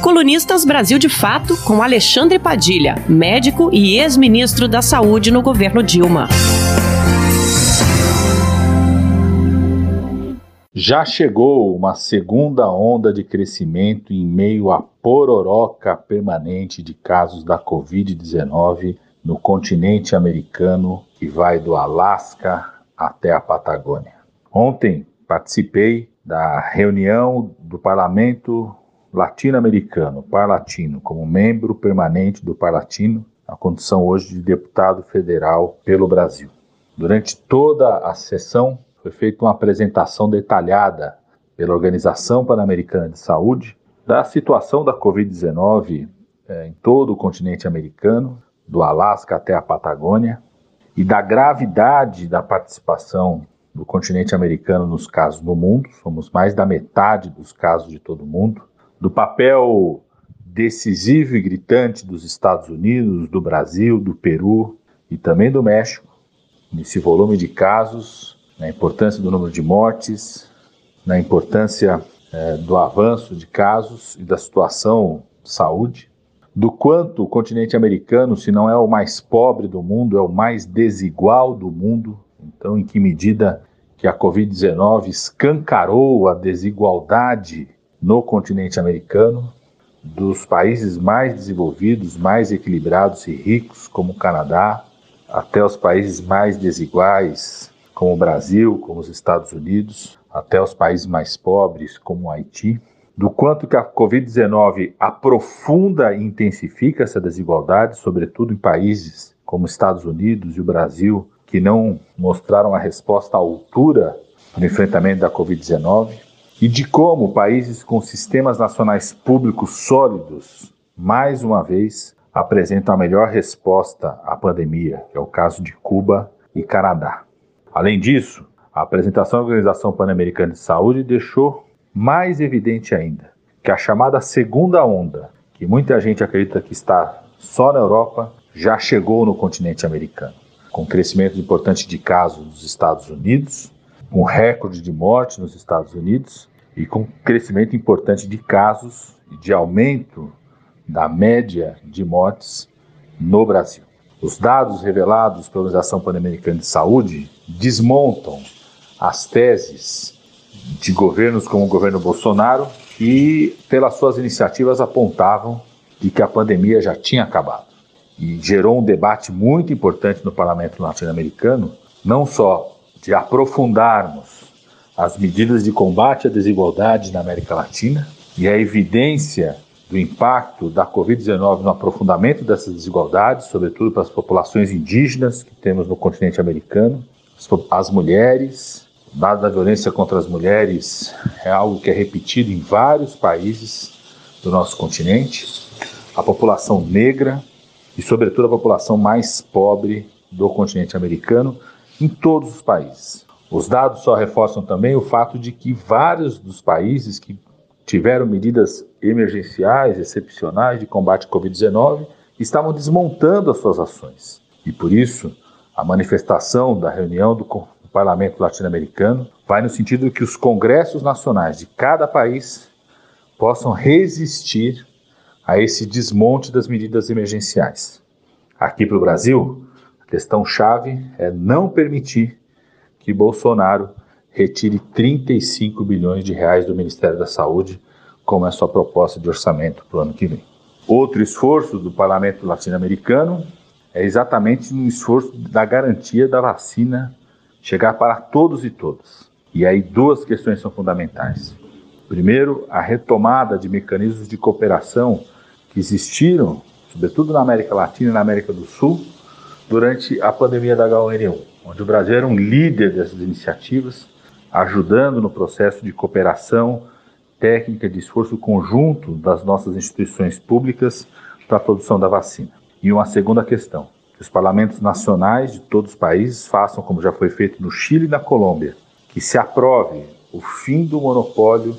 Colunistas Brasil de Fato com Alexandre Padilha, médico e ex-ministro da Saúde no governo Dilma. Já chegou uma segunda onda de crescimento em meio à pororoca permanente de casos da Covid-19 no continente americano que vai do Alasca até a Patagônia. Ontem participei da reunião do Parlamento Latino-Americano, Parlatino, como membro permanente do Parlatino, a condição hoje de deputado federal pelo Brasil. Durante toda a sessão foi feita uma apresentação detalhada pela Organização Pan-Americana de Saúde da situação da Covid-19 eh, em todo o continente americano, do Alasca até a Patagônia, e da gravidade da participação do continente americano nos casos no mundo, somos mais da metade dos casos de todo o mundo, do papel decisivo e gritante dos Estados Unidos, do Brasil, do Peru e também do México, nesse volume de casos, na importância do número de mortes, na importância é, do avanço de casos e da situação de saúde, do quanto o continente americano, se não é o mais pobre do mundo, é o mais desigual do mundo. Então, em que medida que a Covid-19 escancarou a desigualdade no continente americano, dos países mais desenvolvidos, mais equilibrados e ricos, como o Canadá, até os países mais desiguais, como o Brasil, como os Estados Unidos, até os países mais pobres, como o Haiti. Do quanto que a Covid-19 aprofunda e intensifica essa desigualdade, sobretudo em países como Estados Unidos e o Brasil, que não mostraram a resposta à altura no enfrentamento da Covid-19, e de como países com sistemas nacionais públicos sólidos, mais uma vez, apresentam a melhor resposta à pandemia, que é o caso de Cuba e Canadá. Além disso, a apresentação da Organização Pan-Americana de Saúde deixou mais evidente ainda que a chamada segunda onda, que muita gente acredita que está só na Europa, já chegou no continente americano, com crescimento importante de casos nos Estados Unidos, com recorde de mortes nos Estados Unidos e com crescimento importante de casos e de aumento da média de mortes no Brasil. Os dados revelados pela Organização Pan-Americana de Saúde desmontam as teses de governos como o governo Bolsonaro, que, pelas suas iniciativas, apontavam de que a pandemia já tinha acabado. E gerou um debate muito importante no parlamento latino-americano, não só de aprofundarmos as medidas de combate à desigualdade na América Latina e a evidência do impacto da Covid-19 no aprofundamento dessas desigualdades, sobretudo para as populações indígenas que temos no continente americano, as mulheres, dado da violência contra as mulheres é algo que é repetido em vários países do nosso continente. A população negra e, sobretudo, a população mais pobre do continente americano em todos os países. Os dados só reforçam também o fato de que vários dos países que tiveram medidas emergenciais, excepcionais de combate à Covid-19 estavam desmontando as suas ações. E por isso, a manifestação da reunião do parlamento latino-americano vai no sentido de que os congressos nacionais de cada país possam resistir a esse desmonte das medidas emergenciais. Aqui para o Brasil, a questão chave é não permitir que Bolsonaro retire 35 bilhões de reais do Ministério da Saúde, como é sua proposta de orçamento para o ano que vem. Outro esforço do parlamento latino-americano é exatamente no esforço da garantia da vacina chegar para todos e todas. E aí duas questões são fundamentais. Primeiro, a retomada de mecanismos de cooperação que existiram, sobretudo na América Latina e na América do Sul, durante a pandemia da H1N1, onde o Brasil era um líder dessas iniciativas, ajudando no processo de cooperação técnica de esforço conjunto das nossas instituições públicas para a produção da vacina. E uma segunda questão, que os parlamentos nacionais de todos os países façam como já foi feito no Chile e na Colômbia, que se aprove o fim do monopólio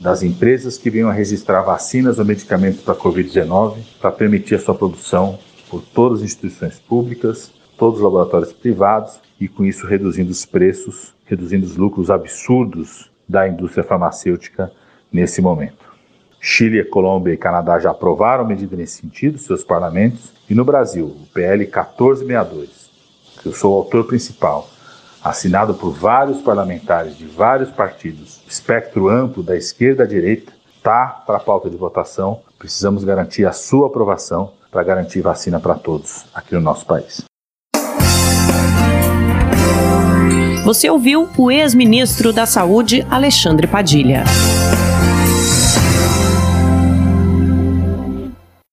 das empresas que venham a registrar vacinas ou medicamentos para a Covid-19 para permitir a sua produção por todas as instituições públicas, todos os laboratórios privados e com isso reduzindo os preços, reduzindo os lucros absurdos da indústria farmacêutica nesse momento. Chile, Colômbia e Canadá já aprovaram medida nesse sentido, seus parlamentos. E no Brasil, o PL 1462, que eu sou o autor principal, assinado por vários parlamentares de vários partidos, espectro amplo da esquerda à direita, está para a pauta de votação. Precisamos garantir a sua aprovação para garantir vacina para todos aqui no nosso país. Você ouviu o ex-ministro da Saúde, Alexandre Padilha.